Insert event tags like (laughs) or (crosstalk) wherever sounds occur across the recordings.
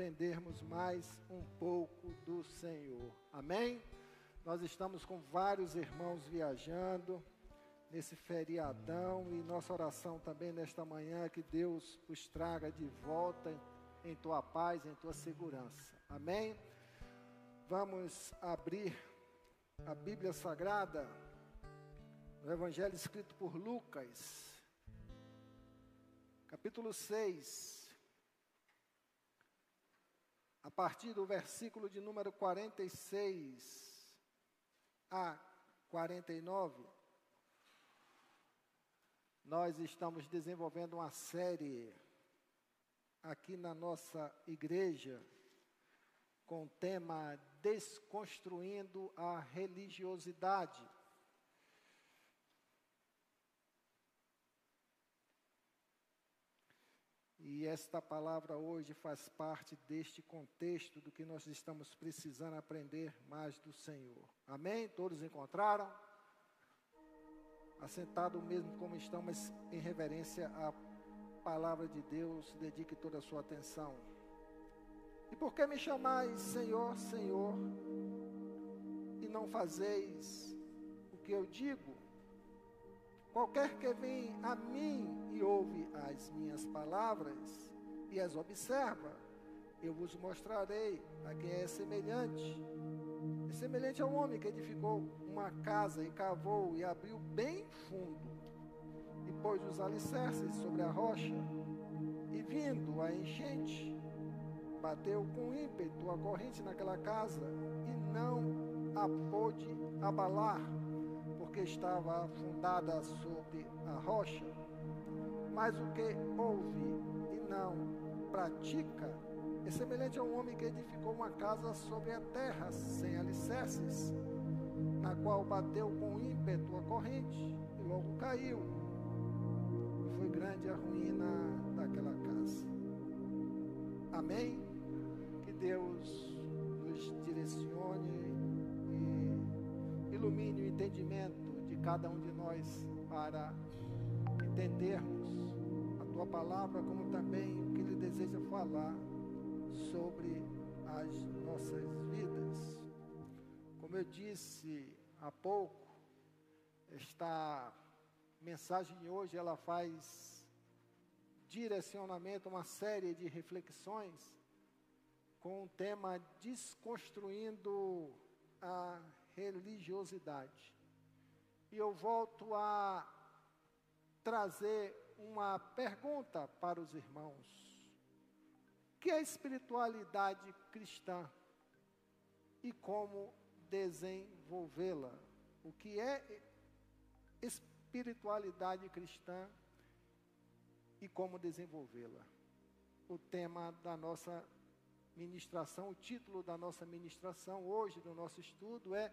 aprendermos mais um pouco do Senhor. Amém? Nós estamos com vários irmãos viajando nesse feriadão e nossa oração também nesta manhã é que Deus os traga de volta em tua paz, em tua segurança. Amém? Vamos abrir a Bíblia Sagrada no Evangelho escrito por Lucas, capítulo 6, a partir do versículo de número 46 a 49. Nós estamos desenvolvendo uma série aqui na nossa igreja com o tema Desconstruindo a Religiosidade. E esta palavra hoje faz parte deste contexto do que nós estamos precisando aprender mais do Senhor. Amém? Todos encontraram? Assentado mesmo como estão, mas em reverência à palavra de Deus, dedique toda a sua atenção. E por que me chamais Senhor, Senhor, e não fazeis o que eu digo? Qualquer que vem a mim e ouve as minhas palavras e as observa, eu vos mostrarei a quem é semelhante. É semelhante ao homem que edificou uma casa e cavou e abriu bem fundo e pôs os alicerces sobre a rocha. E vindo a enchente, bateu com ímpeto a corrente naquela casa e não a pôde abalar, porque estava fundada sobre a rocha. Mas o que ouve e não pratica é semelhante a um homem que edificou uma casa sobre a terra, sem alicerces, na qual bateu com ímpeto a corrente e logo caiu foi grande a ruína daquela casa. Amém? Que Deus nos direcione e ilumine o entendimento cada um de nós para entendermos a tua palavra, como também o que ele deseja falar sobre as nossas vidas. Como eu disse há pouco, está mensagem hoje ela faz direcionamento, uma série de reflexões com o tema Desconstruindo a Religiosidade. E eu volto a trazer uma pergunta para os irmãos. Que é espiritualidade cristã e como desenvolvê-la? O que é espiritualidade? espiritualidade cristã e como desenvolvê-la. O tema da nossa ministração, o título da nossa ministração hoje do nosso estudo é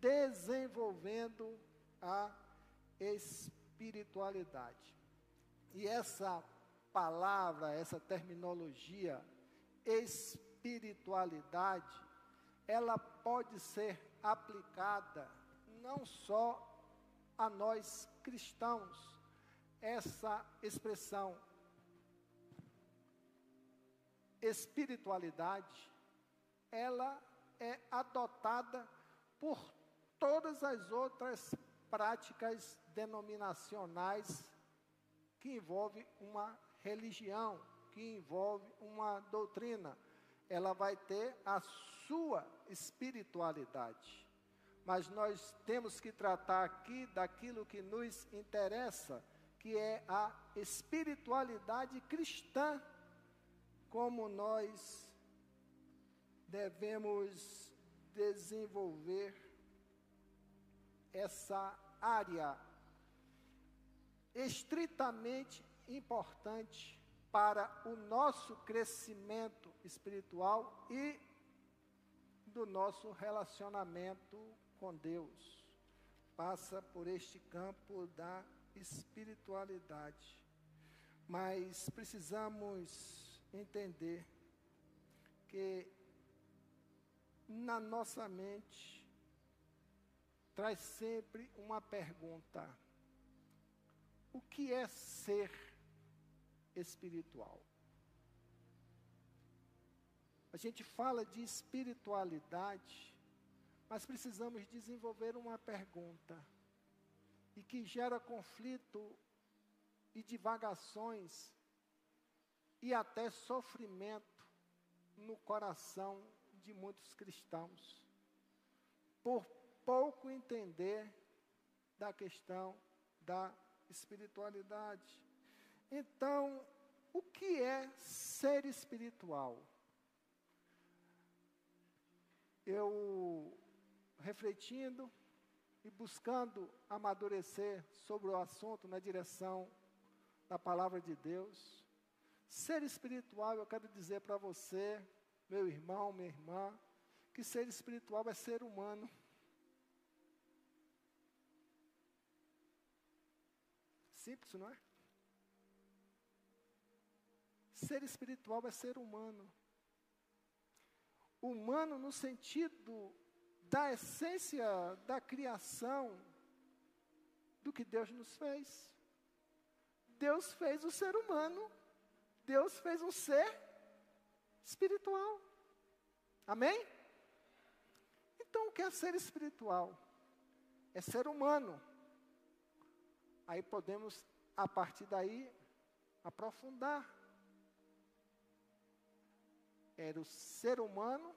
Desenvolvendo a espiritualidade. E essa palavra, essa terminologia espiritualidade, ela pode ser aplicada não só a nós cristãos essa expressão espiritualidade, ela é adotada por todas as outras práticas denominacionais que envolve uma religião, que envolve uma doutrina. Ela vai ter a sua espiritualidade mas nós temos que tratar aqui daquilo que nos interessa, que é a espiritualidade cristã, como nós devemos desenvolver essa área estritamente importante para o nosso crescimento espiritual e do nosso relacionamento com Deus passa por este campo da espiritualidade. Mas precisamos entender que na nossa mente traz sempre uma pergunta: o que é ser espiritual? a gente fala de espiritualidade, mas precisamos desenvolver uma pergunta e que gera conflito e divagações e até sofrimento no coração de muitos cristãos, por pouco entender da questão da espiritualidade. Então, o que é ser espiritual? Eu, refletindo e buscando amadurecer sobre o assunto na direção da palavra de Deus, ser espiritual, eu quero dizer para você, meu irmão, minha irmã, que ser espiritual é ser humano. Simples, não é? Ser espiritual é ser humano. Humano no sentido da essência da criação do que Deus nos fez. Deus fez o ser humano, Deus fez um ser espiritual. Amém? Então, o que é ser espiritual? É ser humano. Aí podemos, a partir daí, aprofundar. Era o ser humano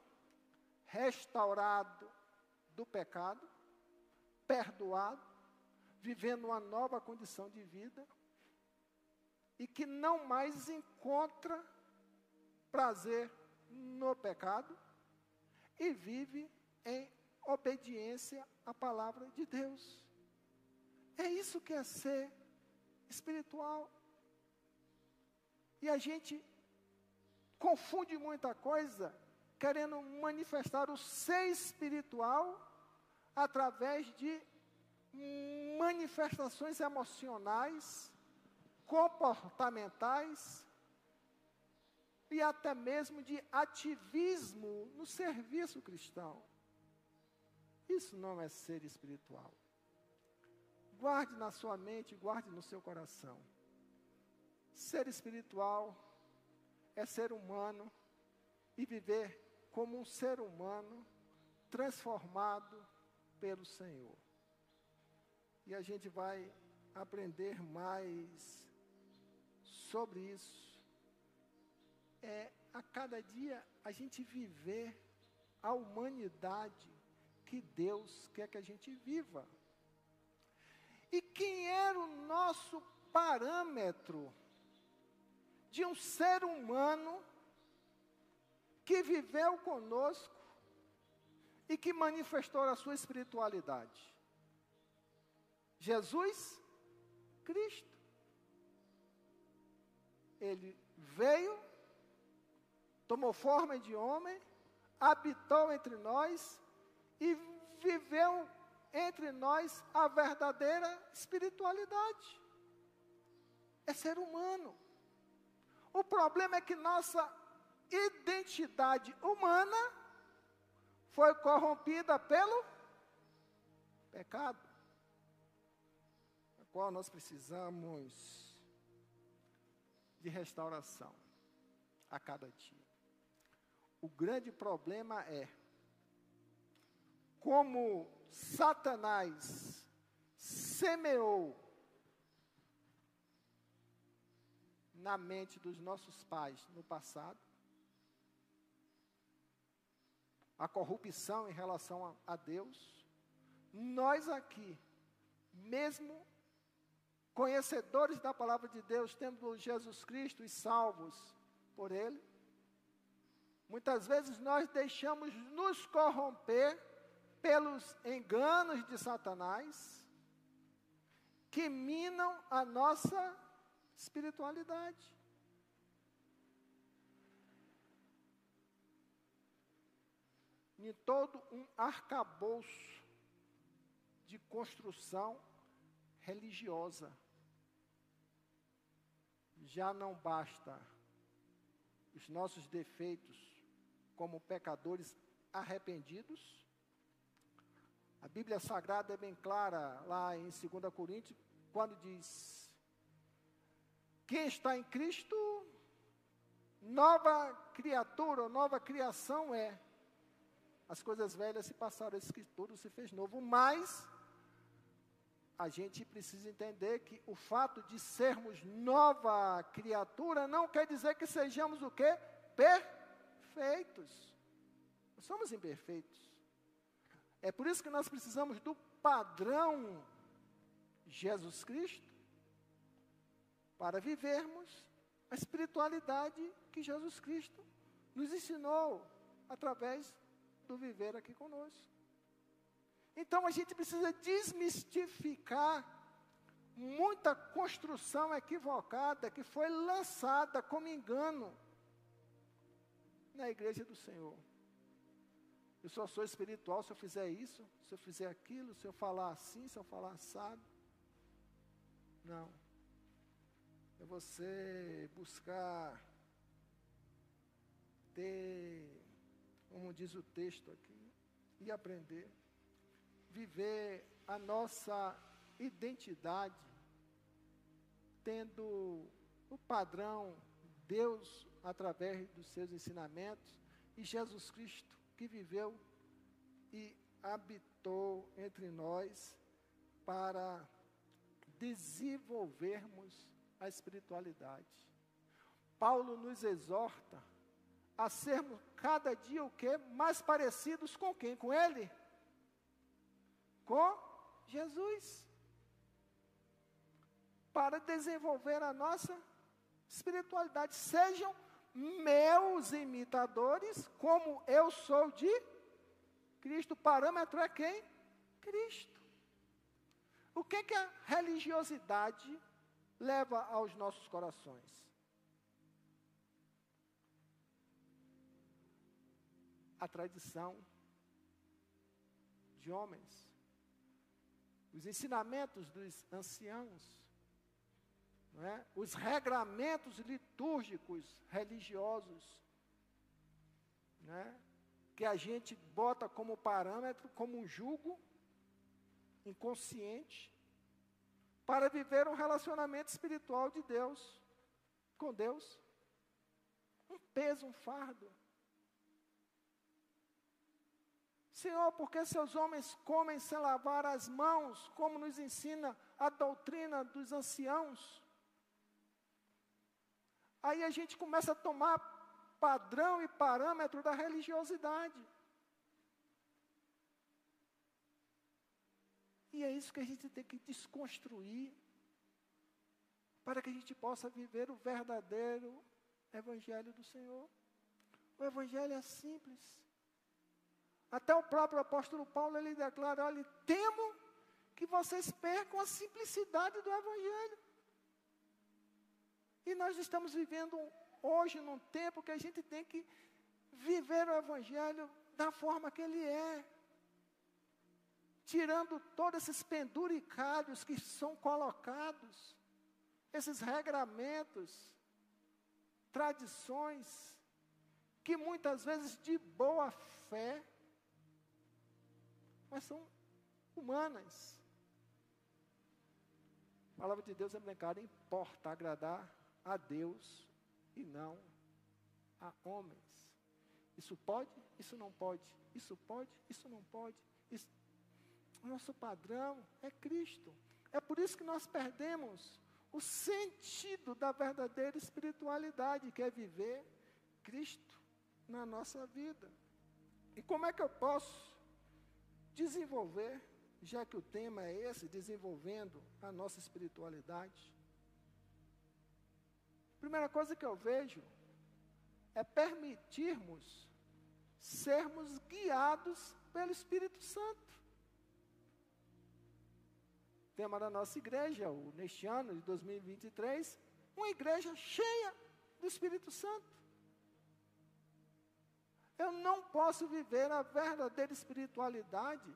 restaurado do pecado, perdoado, vivendo uma nova condição de vida e que não mais encontra prazer no pecado e vive em obediência à palavra de Deus. É isso que é ser espiritual. E a gente confunde muita coisa querendo manifestar o ser espiritual através de manifestações emocionais, comportamentais e até mesmo de ativismo no serviço cristão. Isso não é ser espiritual. Guarde na sua mente, guarde no seu coração. Ser espiritual é ser humano e viver como um ser humano transformado pelo Senhor. E a gente vai aprender mais sobre isso. É a cada dia a gente viver a humanidade que Deus quer que a gente viva. E quem era o nosso parâmetro de um ser humano que viveu conosco e que manifestou a sua espiritualidade? Jesus Cristo. Ele veio, tomou forma de homem, habitou entre nós e viveu entre nós a verdadeira espiritualidade. É ser humano. O problema é que nossa identidade humana foi corrompida pelo pecado, a qual nós precisamos de restauração a cada dia. O grande problema é como Satanás semeou na mente dos nossos pais no passado, a corrupção em relação a, a Deus, nós aqui, mesmo conhecedores da palavra de Deus, tendo Jesus Cristo e salvos por Ele, muitas vezes nós deixamos nos corromper pelos enganos de Satanás, que minam a nossa espiritualidade. Em todo um arcabouço de construção religiosa. Já não basta os nossos defeitos como pecadores arrependidos, a Bíblia Sagrada é bem clara lá em 2 Coríntios, quando diz: Quem está em Cristo nova criatura, nova criação é. As coisas velhas se passaram, esse que tudo se fez novo, mas a gente precisa entender que o fato de sermos nova criatura não quer dizer que sejamos o quê? Perfeitos. Somos imperfeitos. É por isso que nós precisamos do padrão Jesus Cristo para vivermos a espiritualidade que Jesus Cristo nos ensinou através do viver aqui conosco. Então a gente precisa desmistificar muita construção equivocada que foi lançada como engano na igreja do Senhor. Eu só sou espiritual se eu fizer isso, se eu fizer aquilo, se eu falar assim, se eu falar assado. Não. É você buscar ter, como diz o texto aqui, e aprender. Viver a nossa identidade, tendo o padrão Deus através dos seus ensinamentos e Jesus Cristo que viveu e habitou entre nós para desenvolvermos a espiritualidade. Paulo nos exorta a sermos cada dia o que? Mais parecidos com quem? Com Ele? Com Jesus. Para desenvolver a nossa espiritualidade. Sejam meus imitadores, como eu sou de Cristo. O parâmetro é quem? Cristo. O que, que a religiosidade leva aos nossos corações? A tradição de homens, os ensinamentos dos anciãos, é? os regramentos litúrgicos religiosos, é? que a gente bota como parâmetro, como um jugo inconsciente, para viver um relacionamento espiritual de Deus, com Deus. Um peso, um fardo. Senhor, porque seus homens comem sem lavar as mãos, como nos ensina a doutrina dos anciãos? Aí a gente começa a tomar padrão e parâmetro da religiosidade. E é isso que a gente tem que desconstruir para que a gente possa viver o verdadeiro Evangelho do Senhor. O Evangelho é simples. Até o próprio apóstolo Paulo ele declara: olha, temo que vocês percam a simplicidade do Evangelho. E nós estamos vivendo hoje num tempo que a gente tem que viver o Evangelho da forma que ele é. Tirando todos esses penduricários que são colocados, esses regramentos, tradições, que muitas vezes de boa fé, mas são humanas. A palavra de Deus é brincada, importa agradar a Deus e não a homens. Isso pode, isso não pode, isso pode, isso não pode. Isso... Nosso padrão é Cristo. É por isso que nós perdemos o sentido da verdadeira espiritualidade, que é viver Cristo na nossa vida. E como é que eu posso desenvolver, já que o tema é esse, desenvolvendo a nossa espiritualidade? Primeira coisa que eu vejo é permitirmos sermos guiados pelo Espírito Santo. Tema da nossa igreja, o, neste ano de 2023, uma igreja cheia do Espírito Santo. Eu não posso viver a verdadeira espiritualidade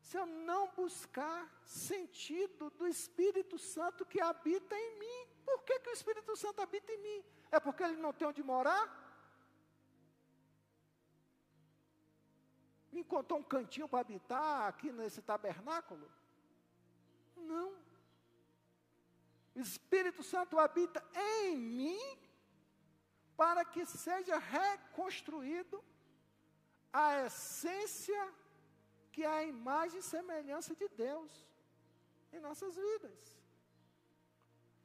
se eu não buscar sentido do Espírito Santo que habita em mim. Que, que o Espírito Santo habita em mim? É porque ele não tem onde morar? Me encontrou um cantinho para habitar aqui nesse tabernáculo? Não. O Espírito Santo habita em mim para que seja reconstruído a essência que é a imagem e semelhança de Deus em nossas vidas.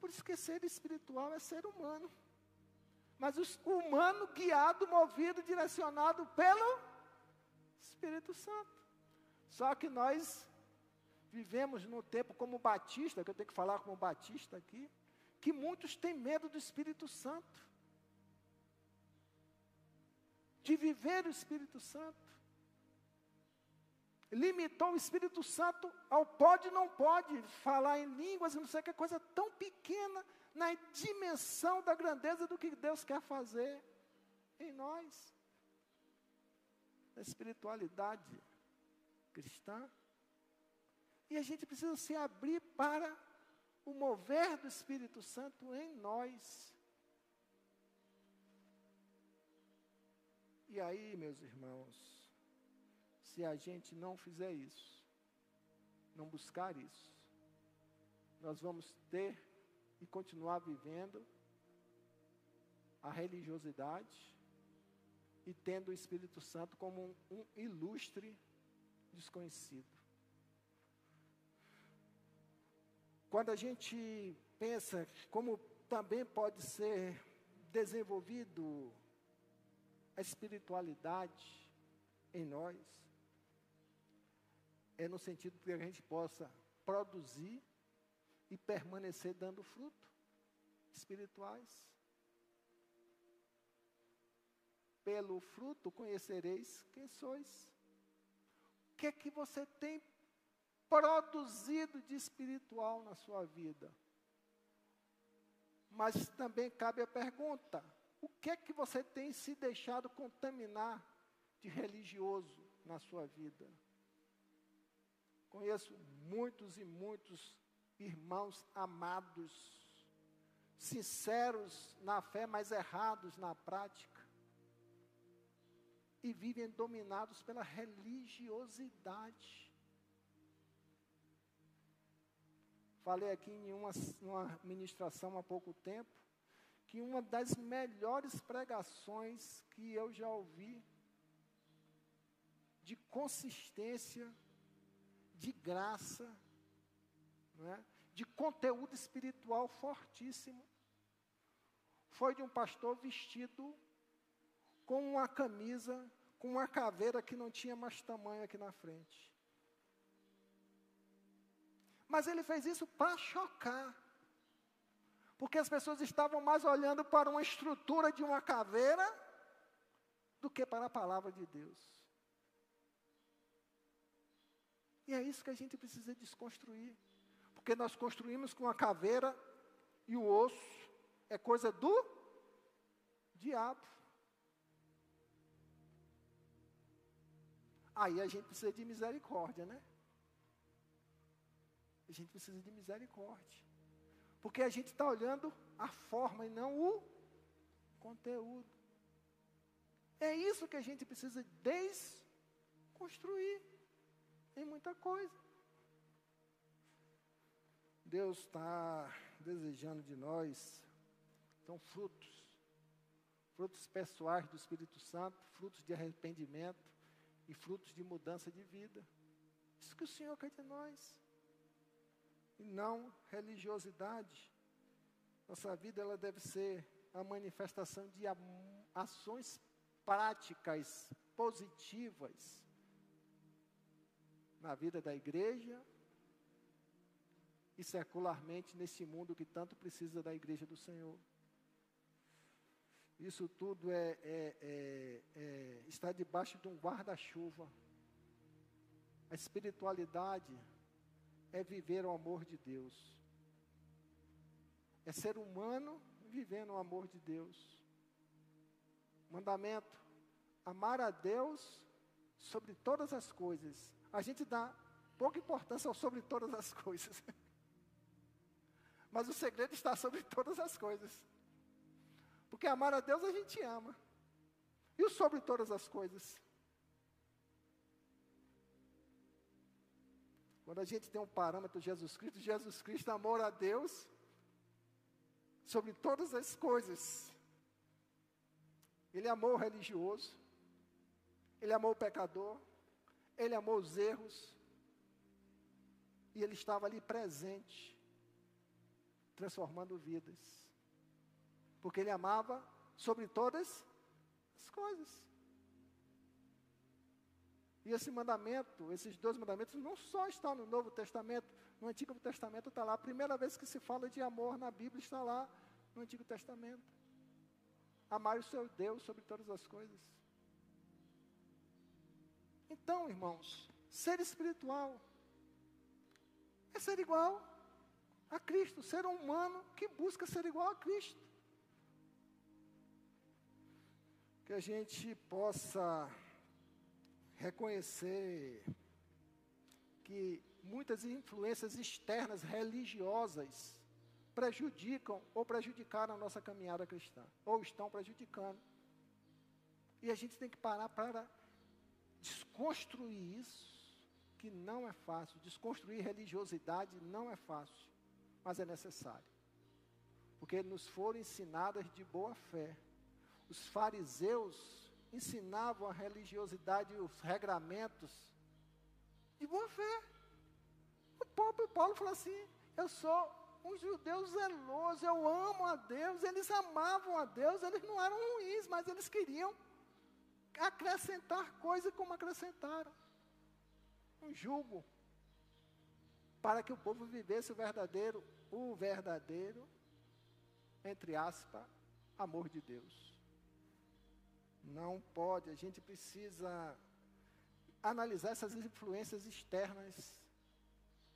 Por isso que ser espiritual é ser humano. Mas o humano guiado, movido, direcionado pelo Espírito Santo. Só que nós vivemos no tempo como batista, que eu tenho que falar como batista aqui, que muitos têm medo do Espírito Santo. De viver o Espírito Santo limitou o Espírito Santo ao pode e não pode falar em línguas, não sei que coisa tão pequena na dimensão da grandeza do que Deus quer fazer em nós. Na espiritualidade cristã. E a gente precisa se abrir para o mover do Espírito Santo em nós. E aí, meus irmãos, se a gente não fizer isso, não buscar isso, nós vamos ter e continuar vivendo a religiosidade e tendo o Espírito Santo como um, um ilustre desconhecido. Quando a gente pensa como também pode ser desenvolvido a espiritualidade em nós, é no sentido que a gente possa produzir e permanecer dando fruto espirituais. Pelo fruto conhecereis quem sois. O que é que você tem produzido de espiritual na sua vida? Mas também cabe a pergunta: o que é que você tem se deixado contaminar de religioso na sua vida? Conheço muitos e muitos irmãos amados, sinceros na fé, mas errados na prática, e vivem dominados pela religiosidade. Falei aqui em uma, uma ministração há pouco tempo, que uma das melhores pregações que eu já ouvi, de consistência, de graça, é? de conteúdo espiritual fortíssimo. Foi de um pastor vestido com uma camisa, com uma caveira que não tinha mais tamanho aqui na frente. Mas ele fez isso para chocar. Porque as pessoas estavam mais olhando para uma estrutura de uma caveira do que para a palavra de Deus. E é isso que a gente precisa desconstruir. Porque nós construímos com a caveira e o osso é coisa do diabo. Aí a gente precisa de misericórdia, né? A gente precisa de misericórdia. Porque a gente está olhando a forma e não o conteúdo. É isso que a gente precisa desconstruir em muita coisa. Deus está desejando de nós, então, frutos, frutos pessoais do Espírito Santo, frutos de arrependimento e frutos de mudança de vida. Isso que o Senhor quer de nós. E não religiosidade. Nossa vida ela deve ser a manifestação de ações práticas, positivas, na vida da igreja e secularmente nesse mundo que tanto precisa da igreja do Senhor. Isso tudo é, é, é, é está debaixo de um guarda-chuva. A espiritualidade é viver o amor de Deus. É ser humano vivendo o amor de Deus. Mandamento: amar a Deus sobre todas as coisas a gente dá pouca importância sobre todas as coisas. (laughs) Mas o segredo está sobre todas as coisas. Porque amar a Deus a gente ama. E o sobre todas as coisas? Quando a gente tem um parâmetro Jesus Cristo, Jesus Cristo amor a Deus sobre todas as coisas. Ele amou o religioso, ele amou o pecador, ele amou os erros, e ele estava ali presente, transformando vidas. Porque ele amava sobre todas as coisas. E esse mandamento, esses dois mandamentos, não só estão no Novo Testamento, no Antigo Testamento está lá. A primeira vez que se fala de amor na Bíblia está lá no Antigo Testamento. Amar o seu Deus sobre todas as coisas. Então, irmãos, ser espiritual é ser igual a Cristo, ser um humano que busca ser igual a Cristo. Que a gente possa reconhecer que muitas influências externas religiosas prejudicam ou prejudicaram a nossa caminhada cristã, ou estão prejudicando. E a gente tem que parar para desconstruir isso, que não é fácil. Desconstruir religiosidade não é fácil, mas é necessário. Porque nos foram ensinadas de boa fé. Os fariseus ensinavam a religiosidade e os regramentos de boa fé. O próprio Paulo falou assim: Eu sou um judeu zeloso, eu amo a Deus. Eles amavam a Deus, eles não eram ruins, mas eles queriam acrescentar coisas como acrescentaram um jugo para que o povo vivesse o verdadeiro, o verdadeiro, entre aspas, amor de Deus. Não pode, a gente precisa analisar essas influências externas,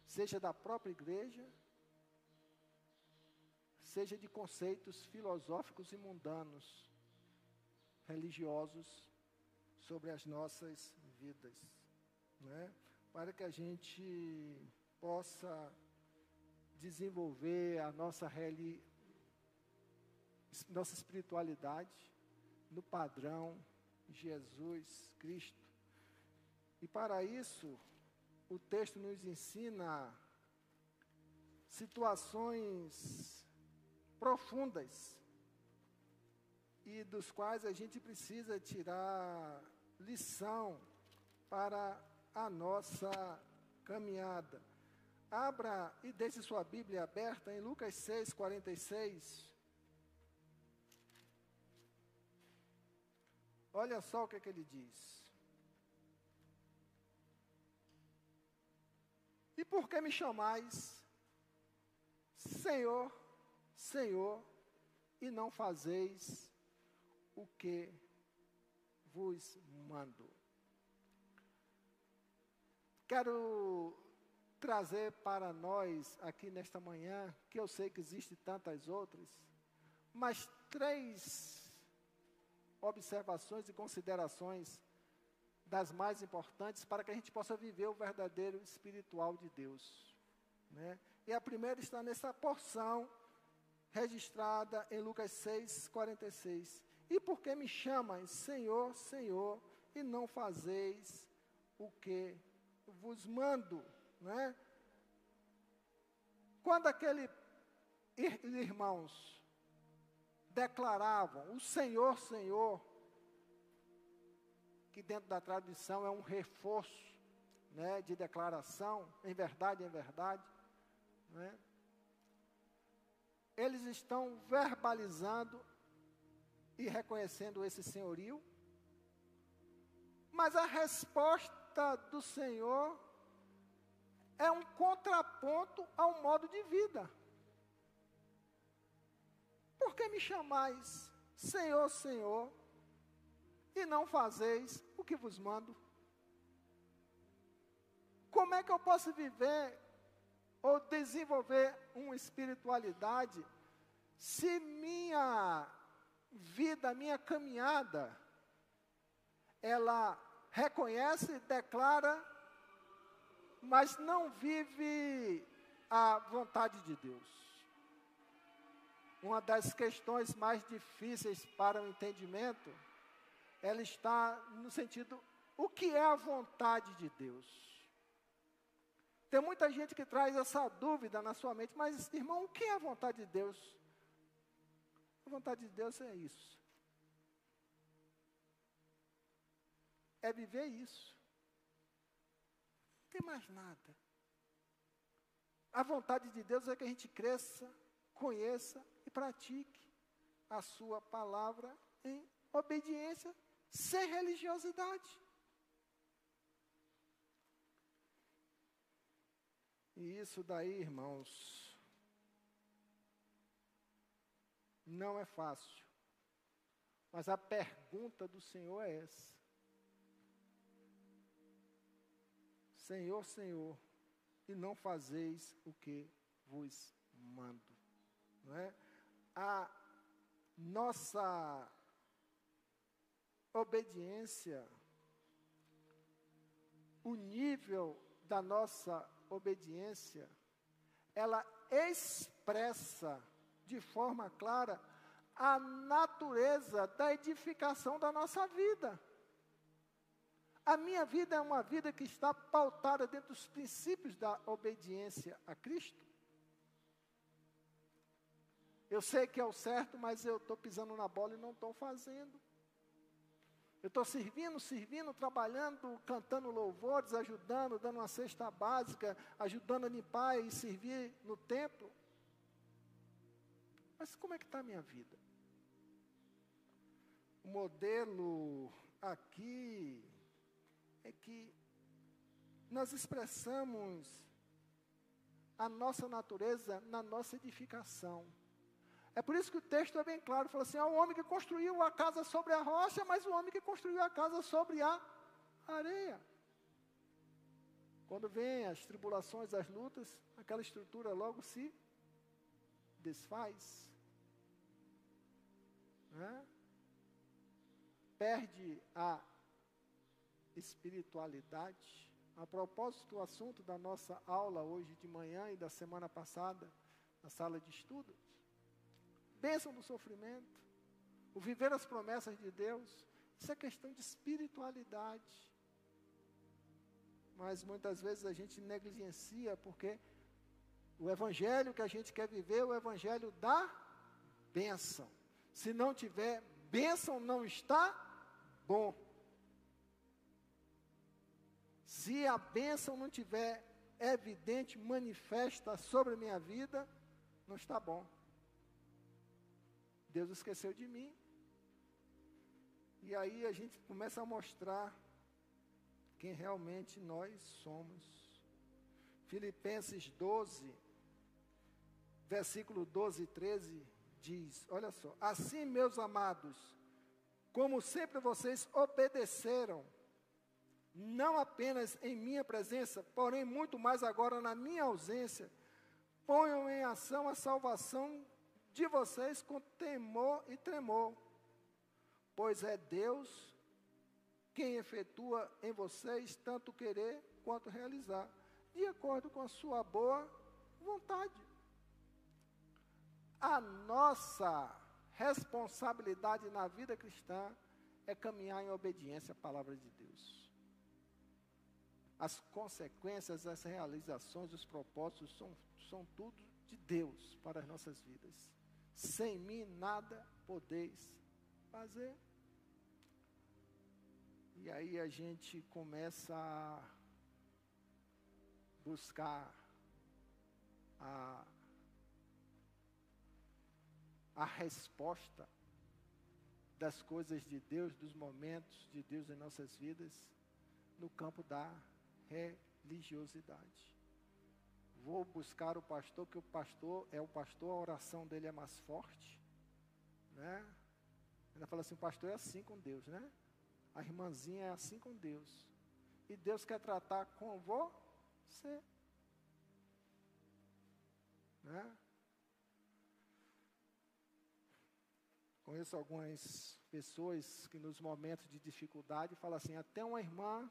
seja da própria igreja, seja de conceitos filosóficos e mundanos, religiosos, sobre as nossas vidas, né? para que a gente possa desenvolver a nossa, reali, nossa espiritualidade, no padrão Jesus Cristo. E para isso, o texto nos ensina situações profundas e dos quais a gente precisa tirar lição para a nossa caminhada. Abra e deixe sua Bíblia aberta em Lucas 6, 46. Olha só o que, é que ele diz. E por que me chamais Senhor, Senhor, e não fazeis o que vos mando? Quero trazer para nós aqui nesta manhã, que eu sei que existem tantas outras, mas três observações e considerações das mais importantes para que a gente possa viver o verdadeiro espiritual de Deus. Né? E a primeira está nessa porção registrada em Lucas 6, 46. E por que me chamais Senhor, Senhor, e não fazeis o que vos mando? Né? Quando aquele irmãos declaravam o Senhor, Senhor, que dentro da tradição é um reforço né, de declaração, em verdade, em verdade. Né? Eles estão verbalizando e reconhecendo esse senhorio, mas a resposta do Senhor é um contraponto ao modo de vida. Por que me chamais Senhor, Senhor, e não fazeis o que vos mando? Como é que eu posso viver ou desenvolver uma espiritualidade se minha vida, minha caminhada, ela reconhece, declara, mas não vive a vontade de Deus? uma das questões mais difíceis para o entendimento, ela está no sentido, o que é a vontade de Deus? Tem muita gente que traz essa dúvida na sua mente, mas irmão, o que é a vontade de Deus? A vontade de Deus é isso. é viver isso. Não tem mais nada. A vontade de Deus é que a gente cresça, conheça e pratique a sua palavra em obediência, sem religiosidade. E isso daí, irmãos, não é fácil. Mas a pergunta do Senhor é essa: Senhor, Senhor, e não fazeis o que vos mando. Não é? A nossa obediência, o nível da nossa obediência, ela expressa de forma clara a natureza da edificação da nossa vida. A minha vida é uma vida que está pautada dentro dos princípios da obediência a Cristo. Eu sei que é o certo, mas eu estou pisando na bola e não estou fazendo. Eu estou servindo, servindo, trabalhando, cantando louvores, ajudando, dando uma cesta básica, ajudando a limpar e servir no templo. Mas como é que está a minha vida? O modelo aqui é que nós expressamos a nossa natureza na nossa edificação. É por isso que o texto é bem claro, fala assim, há um homem que construiu a casa sobre a rocha, mas o homem que construiu a casa sobre a areia. Quando vêm as tribulações, as lutas, aquela estrutura logo se desfaz. Né? Perde a espiritualidade. A propósito, o assunto da nossa aula hoje de manhã e da semana passada, na sala de estudos, bênção do sofrimento, o viver as promessas de Deus, isso é questão de espiritualidade. Mas muitas vezes a gente negligencia porque o evangelho que a gente quer viver é o evangelho da bênção. Se não tiver bênção, não está bom. Se a bênção não tiver evidente, manifesta sobre a minha vida, não está bom. Deus esqueceu de mim. E aí a gente começa a mostrar quem realmente nós somos. Filipenses 12, versículo 12 e 13 diz: Olha só, assim, meus amados, como sempre vocês obedeceram, não apenas em minha presença, porém muito mais agora na minha ausência, ponham em ação a salvação de vocês com temor e tremor, pois é Deus quem efetua em vocês tanto querer quanto realizar, de acordo com a sua boa vontade. A nossa responsabilidade na vida cristã é caminhar em obediência à palavra de Deus as consequências, as realizações, os propósitos são, são tudo de Deus para as nossas vidas. Sem mim nada podeis fazer. E aí a gente começa a buscar a, a resposta das coisas de Deus, dos momentos de Deus em nossas vidas, no campo da religiosidade. Vou buscar o pastor, que o pastor é o pastor, a oração dele é mais forte. Né? Ainda fala assim, o pastor é assim com Deus, né? A irmãzinha é assim com Deus. E Deus quer tratar com você. Né? Conheço algumas pessoas que nos momentos de dificuldade falam assim, até uma irmã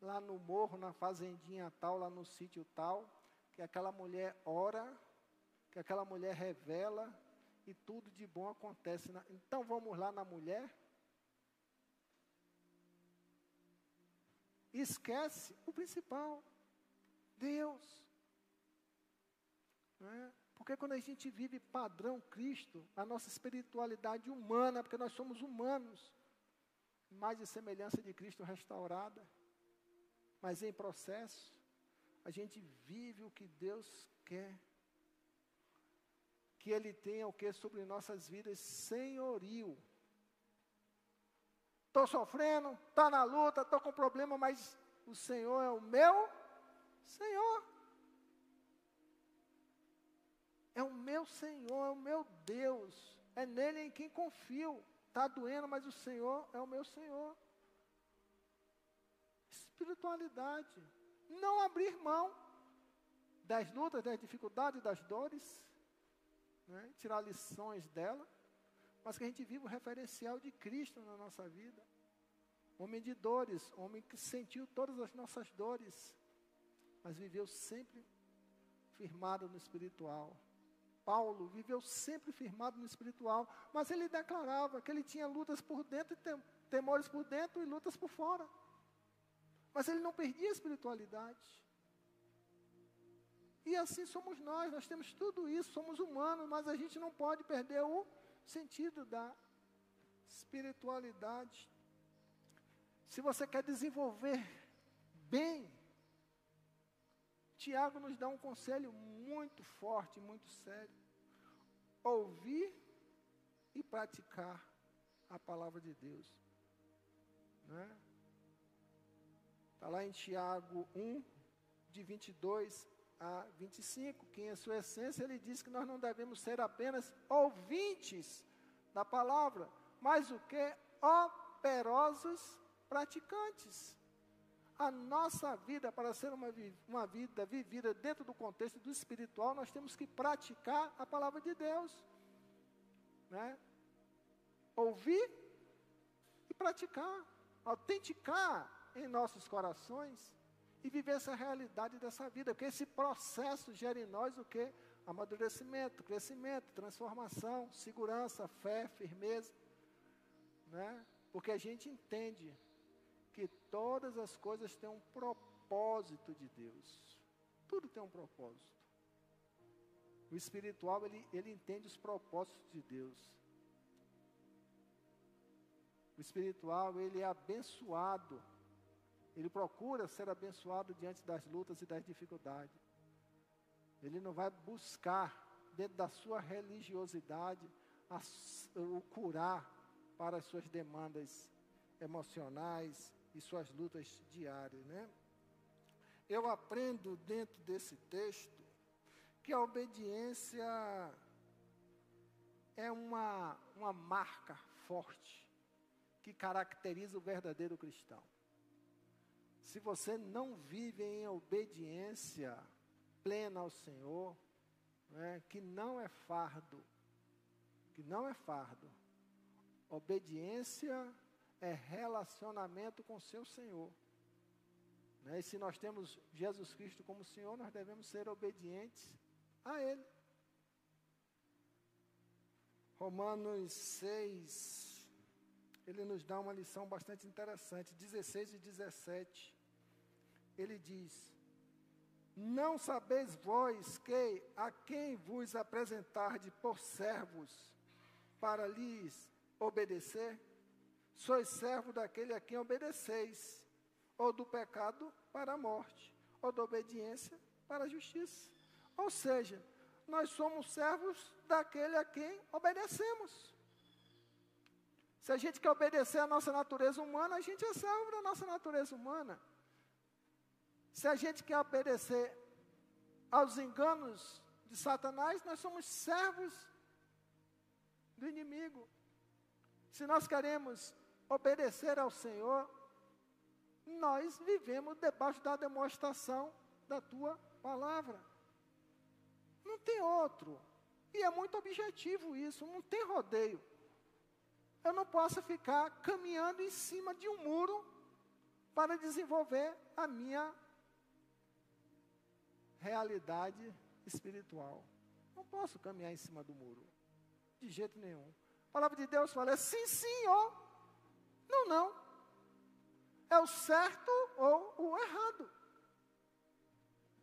lá no morro, na fazendinha tal, lá no sítio tal, que aquela mulher ora, que aquela mulher revela e tudo de bom acontece. Na... Então vamos lá na mulher. Esquece o principal, Deus. É? Porque quando a gente vive padrão Cristo, a nossa espiritualidade humana, porque nós somos humanos, mais de semelhança de Cristo restaurada, mas em processo, a gente vive o que Deus quer. Que Ele tenha o que sobre nossas vidas? Senhorio. Estou sofrendo, está na luta, estou com problema, mas o Senhor é o meu Senhor. É o meu Senhor, é o meu Deus. É nele em quem confio. Está doendo, mas o Senhor é o meu Senhor. Espiritualidade. Não abrir mão das lutas, das dificuldades, das dores. Né? Tirar lições dela. Mas que a gente viva o referencial de Cristo na nossa vida. Homem de dores, homem que sentiu todas as nossas dores, mas viveu sempre firmado no espiritual. Paulo viveu sempre firmado no espiritual, mas ele declarava que ele tinha lutas por dentro temores por dentro e lutas por fora. Mas ele não perdia a espiritualidade. E assim somos nós, nós temos tudo isso, somos humanos, mas a gente não pode perder o sentido da espiritualidade. Se você quer desenvolver bem, Tiago nos dá um conselho muito forte, muito sério. Ouvir e praticar a palavra de Deus. Né? Está lá em Tiago 1, de 22 a 25, que em sua essência ele diz que nós não devemos ser apenas ouvintes da palavra, mas o que? Operosos praticantes a nossa vida, para ser uma, uma vida vivida dentro do contexto do espiritual, nós temos que praticar a palavra de Deus. Né? Ouvir e praticar, autenticar em nossos corações e viver essa realidade dessa vida, porque esse processo gera em nós o que? Amadurecimento, crescimento, transformação, segurança, fé, firmeza, né? Porque a gente entende que todas as coisas têm um propósito de Deus. Tudo tem um propósito. O espiritual, ele, ele entende os propósitos de Deus. O espiritual, ele é abençoado. Ele procura ser abençoado diante das lutas e das dificuldades. Ele não vai buscar, dentro da sua religiosidade, a, o curar para as suas demandas emocionais, e suas lutas diárias, né? Eu aprendo dentro desse texto que a obediência é uma, uma marca forte que caracteriza o verdadeiro cristão. Se você não vive em obediência plena ao Senhor, né, que não é fardo, que não é fardo, obediência é relacionamento com seu Senhor. Né? E se nós temos Jesus Cristo como Senhor, nós devemos ser obedientes a Ele. Romanos 6, ele nos dá uma lição bastante interessante, 16 e 17. Ele diz: Não sabeis vós que a quem vos apresentarde por servos para lhes obedecer? Sois servo daquele a quem obedeceis, ou do pecado para a morte, ou da obediência para a justiça. Ou seja, nós somos servos daquele a quem obedecemos. Se a gente quer obedecer à nossa natureza humana, a gente é servo da nossa natureza humana. Se a gente quer obedecer aos enganos de Satanás, nós somos servos do inimigo. Se nós queremos obedecer ao Senhor, nós vivemos debaixo da demonstração da tua palavra. Não tem outro. E é muito objetivo isso, não tem rodeio. Eu não posso ficar caminhando em cima de um muro para desenvolver a minha realidade espiritual. Não posso caminhar em cima do muro, de jeito nenhum. A palavra de Deus fala: sim, ó. Não, não. É o certo ou o errado.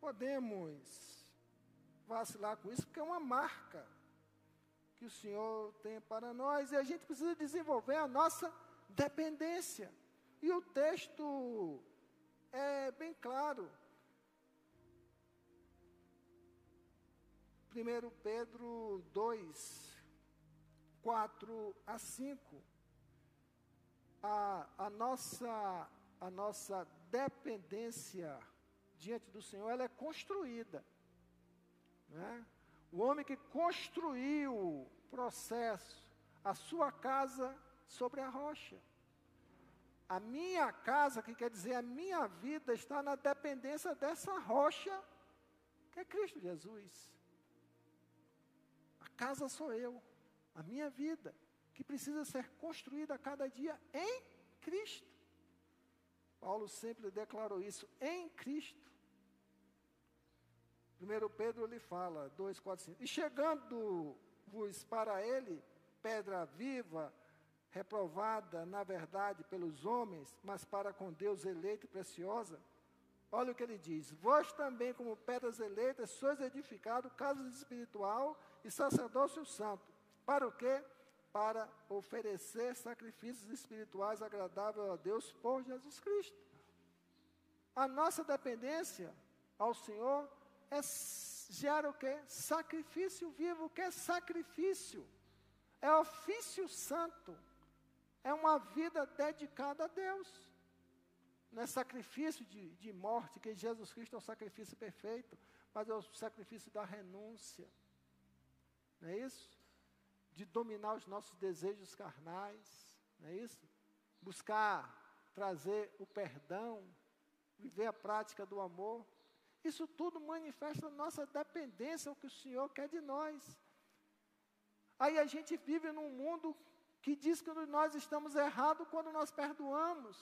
Podemos vacilar com isso, porque é uma marca que o Senhor tem para nós e a gente precisa desenvolver a nossa dependência. E o texto é bem claro. 1 Pedro 2, 4 a 5. A, a, nossa, a nossa dependência diante do Senhor ela é construída. Né? O homem que construiu o processo, a sua casa sobre a rocha. A minha casa, que quer dizer a minha vida, está na dependência dessa rocha, que é Cristo Jesus. A casa sou eu, a minha vida, que precisa ser construída a cada dia em Cristo. Paulo sempre declarou isso, em Cristo. Primeiro Pedro lhe fala, 2, 4, 5. E chegando-vos para ele, pedra viva, reprovada, na verdade, pelos homens, mas para com Deus eleita e preciosa. Olha o que ele diz: Vós também, como pedras eleitas, sois edificados, casa espiritual e sacerdócio santo. Para o quê? Para oferecer sacrifícios espirituais agradáveis a Deus por Jesus Cristo. A nossa dependência ao Senhor é, gera o quê? Sacrifício vivo. O que é sacrifício? É ofício santo. É uma vida dedicada a Deus. Não é sacrifício de, de morte, que Jesus Cristo é o sacrifício perfeito, mas é o sacrifício da renúncia. Não é isso? De dominar os nossos desejos carnais. Não é isso? Buscar trazer o perdão, viver a prática do amor. Isso tudo manifesta nossa dependência ao que o Senhor quer de nós. Aí a gente vive num mundo que diz que nós estamos errados quando nós perdoamos.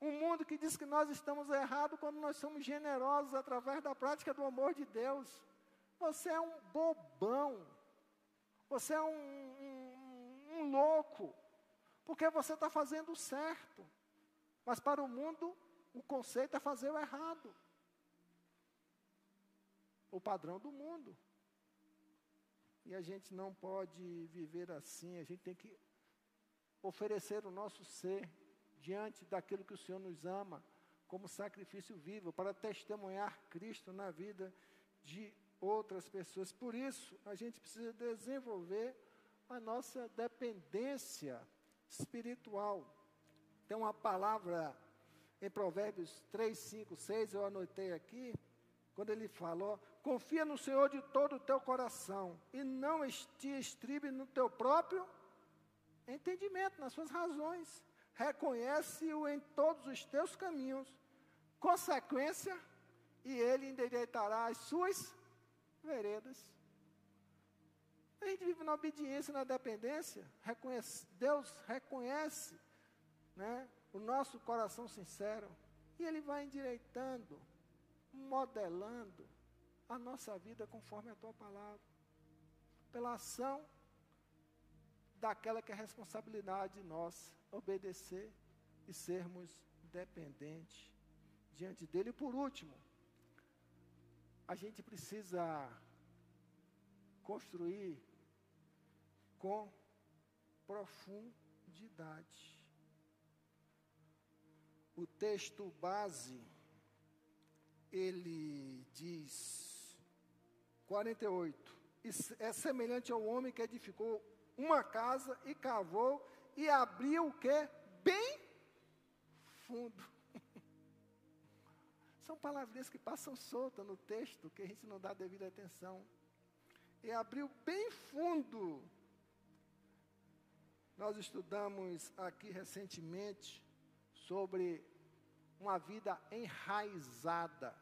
Um mundo que diz que nós estamos errados quando nós somos generosos através da prática do amor de Deus. Você é um bobão. Você é um, um, um louco. Porque você está fazendo o certo. Mas para o mundo, o conceito é fazer o errado. O padrão do mundo. E a gente não pode viver assim, a gente tem que oferecer o nosso ser diante daquilo que o Senhor nos ama, como sacrifício vivo, para testemunhar Cristo na vida de outras pessoas. Por isso, a gente precisa desenvolver a nossa dependência espiritual. Tem uma palavra em Provérbios 3, 5, 6, eu anotei aqui, quando ele falou, confia no Senhor de todo o teu coração e não te estribe no teu próprio entendimento, nas suas razões. Reconhece-o em todos os teus caminhos. Consequência, e ele endireitará as suas veredas. A gente vive na obediência, na dependência. Reconhece, Deus reconhece né, o nosso coração sincero. E Ele vai endireitando modelando a nossa vida conforme a tua palavra. Pela ação daquela que é responsabilidade nossa, obedecer e sermos dependentes diante dele. E por último, a gente precisa construir com profundidade. O texto base ele diz, 48, é semelhante ao homem que edificou uma casa e cavou e abriu o que? Bem fundo. São palavrinhas que passam soltas no texto, que a gente não dá devida atenção. E abriu bem fundo. Nós estudamos aqui recentemente sobre uma vida enraizada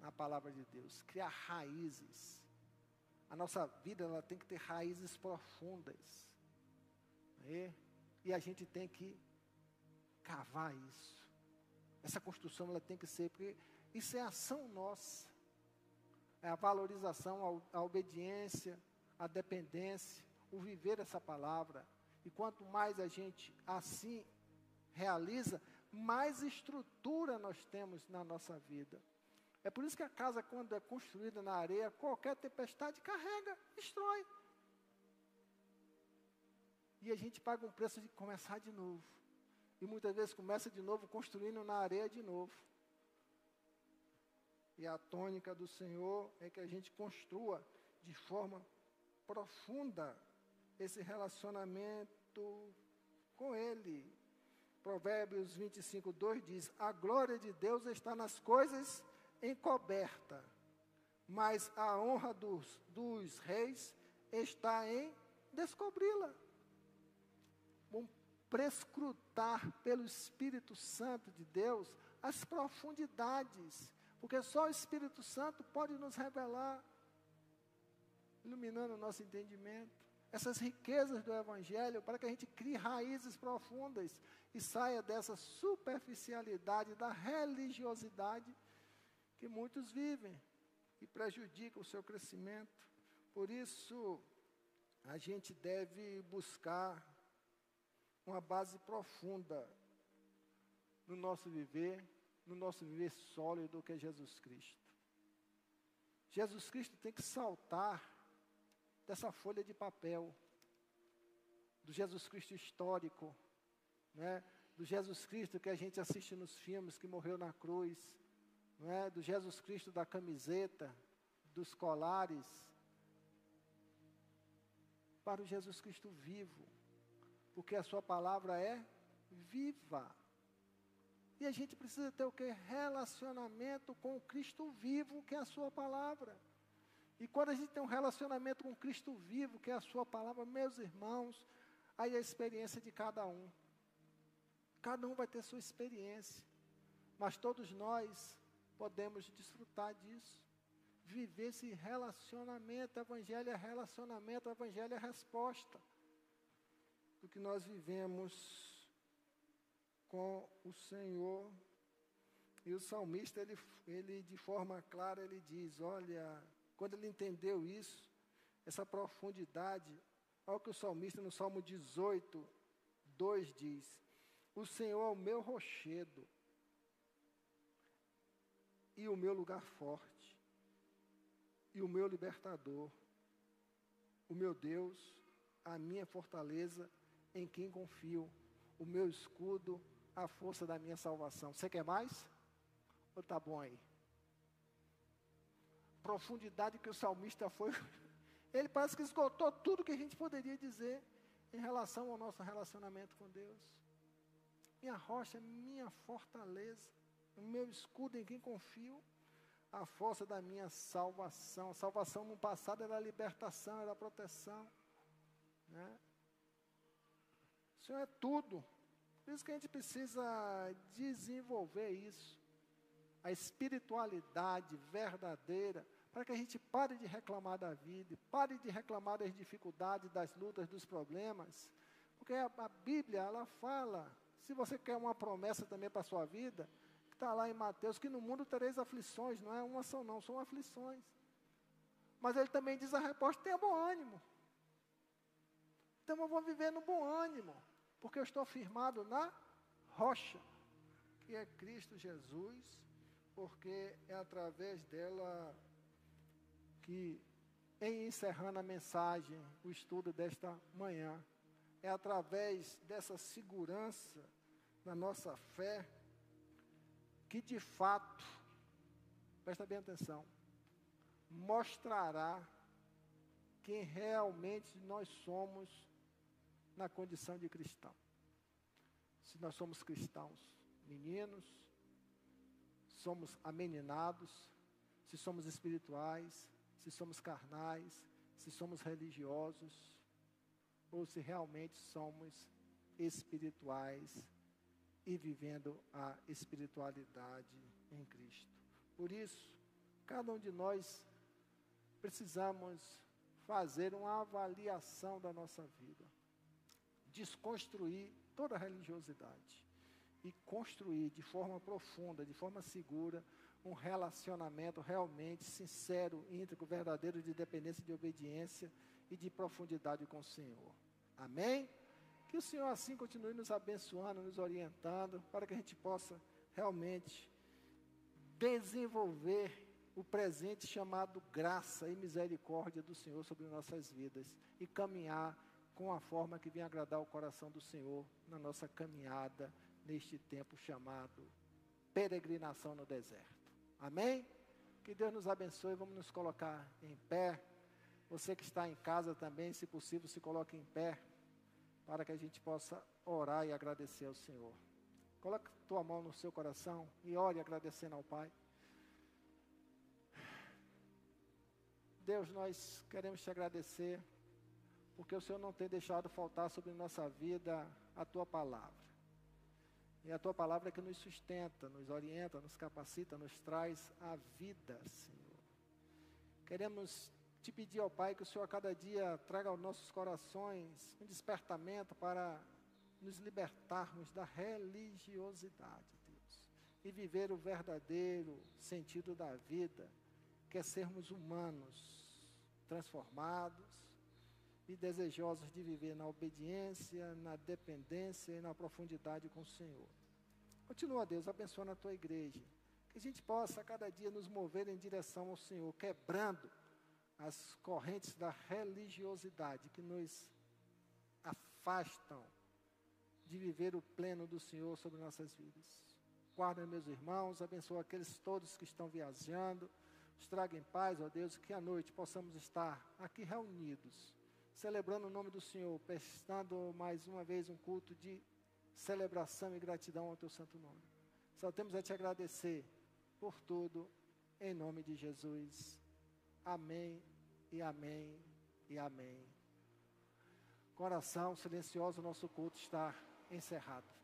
na palavra de Deus, criar raízes. A nossa vida ela tem que ter raízes profundas. Né? E a gente tem que cavar isso. Essa construção ela tem que ser, porque isso é ação nossa. É a valorização, a, a obediência, a dependência, o viver essa palavra. E quanto mais a gente assim realiza, mais estrutura nós temos na nossa vida. É por isso que a casa, quando é construída na areia, qualquer tempestade carrega, destrói. E a gente paga um preço de começar de novo. E muitas vezes começa de novo construindo na areia de novo. E a tônica do Senhor é que a gente construa de forma profunda esse relacionamento com Ele. Provérbios 25, 2 diz: A glória de Deus está nas coisas encobertas, mas a honra dos, dos reis está em descobri-la. Um prescrutar pelo Espírito Santo de Deus as profundidades, porque só o Espírito Santo pode nos revelar, iluminando o nosso entendimento essas riquezas do Evangelho, para que a gente crie raízes profundas e saia dessa superficialidade da religiosidade que muitos vivem e prejudica o seu crescimento. Por isso, a gente deve buscar uma base profunda no nosso viver, no nosso viver sólido que é Jesus Cristo. Jesus Cristo tem que saltar dessa folha de papel, do Jesus Cristo histórico, né? do Jesus Cristo que a gente assiste nos filmes, que morreu na cruz, é? do Jesus Cristo da camiseta, dos colares, para o Jesus Cristo vivo, porque a sua palavra é viva. E a gente precisa ter o que? Relacionamento com o Cristo vivo, que é a sua palavra. E quando a gente tem um relacionamento com Cristo vivo, que é a Sua palavra, meus irmãos, aí é a experiência de cada um. Cada um vai ter sua experiência. Mas todos nós podemos desfrutar disso. Viver esse relacionamento. Evangelho é relacionamento, Evangelho é resposta. Do que nós vivemos com o Senhor. E o salmista, ele, ele de forma clara, ele diz: Olha, quando ele entendeu isso, essa profundidade, olha o que o salmista no Salmo 18, 2 diz: O Senhor é o meu rochedo e o meu lugar forte, e o meu libertador, o meu Deus, a minha fortaleza, em quem confio, o meu escudo, a força da minha salvação. Você quer mais? Ou está bom aí? profundidade que o salmista foi, (laughs) ele parece que esgotou tudo que a gente poderia dizer em relação ao nosso relacionamento com Deus. Minha rocha, minha fortaleza, o meu escudo em quem confio, a força da minha salvação. A salvação no passado era libertação, era proteção. Né? Senhor é tudo. Por isso que a gente precisa desenvolver isso. A espiritualidade verdadeira para que a gente pare de reclamar da vida, pare de reclamar das dificuldades, das lutas, dos problemas, porque a, a Bíblia, ela fala, se você quer uma promessa também para a sua vida, que está lá em Mateus, que no mundo tereis aflições, não é uma ação não, são aflições. Mas ele também diz a resposta, tenha bom ânimo. Então eu vou viver no bom ânimo, porque eu estou firmado na rocha, que é Cristo Jesus, porque é através dela que, em encerrando a mensagem, o estudo desta manhã, é através dessa segurança na nossa fé que, de fato, presta bem atenção, mostrará quem realmente nós somos na condição de cristão. Se nós somos cristãos meninos, somos ameninados, se somos espirituais, se somos carnais, se somos religiosos, ou se realmente somos espirituais e vivendo a espiritualidade em Cristo. Por isso, cada um de nós precisamos fazer uma avaliação da nossa vida, desconstruir toda religiosidade e construir de forma profunda, de forma segura, um relacionamento realmente sincero, íntegro, verdadeiro, de dependência, de obediência e de profundidade com o Senhor. Amém? Que o Senhor assim continue nos abençoando, nos orientando, para que a gente possa realmente desenvolver o presente chamado graça e misericórdia do Senhor sobre nossas vidas e caminhar com a forma que venha agradar o coração do Senhor na nossa caminhada neste tempo chamado peregrinação no deserto. Amém? Que Deus nos abençoe. Vamos nos colocar em pé. Você que está em casa também, se possível, se coloque em pé para que a gente possa orar e agradecer ao Senhor. Coloque tua mão no seu coração e ore agradecendo ao Pai. Deus, nós queremos te agradecer, porque o Senhor não tem deixado faltar sobre nossa vida a tua palavra. E a tua palavra é que nos sustenta, nos orienta, nos capacita, nos traz a vida, Senhor. Queremos te pedir ao Pai que o Senhor a cada dia traga aos nossos corações um despertamento para nos libertarmos da religiosidade, Deus, e viver o verdadeiro sentido da vida, que é sermos humanos, transformados e desejosos de viver na obediência, na dependência e na profundidade com o Senhor. Continua, Deus, abençoa a tua igreja, que a gente possa a cada dia nos mover em direção ao Senhor, quebrando as correntes da religiosidade que nos afastam de viver o pleno do Senhor sobre nossas vidas. Guarda meus irmãos, abençoa aqueles todos que estão viajando, os traga em paz, ó Deus, que à noite possamos estar aqui reunidos, celebrando o nome do Senhor, prestando mais uma vez um culto de celebração e gratidão ao teu santo nome. Só temos a te agradecer por tudo, em nome de Jesus. Amém e amém e amém. Coração silencioso, nosso culto está encerrado.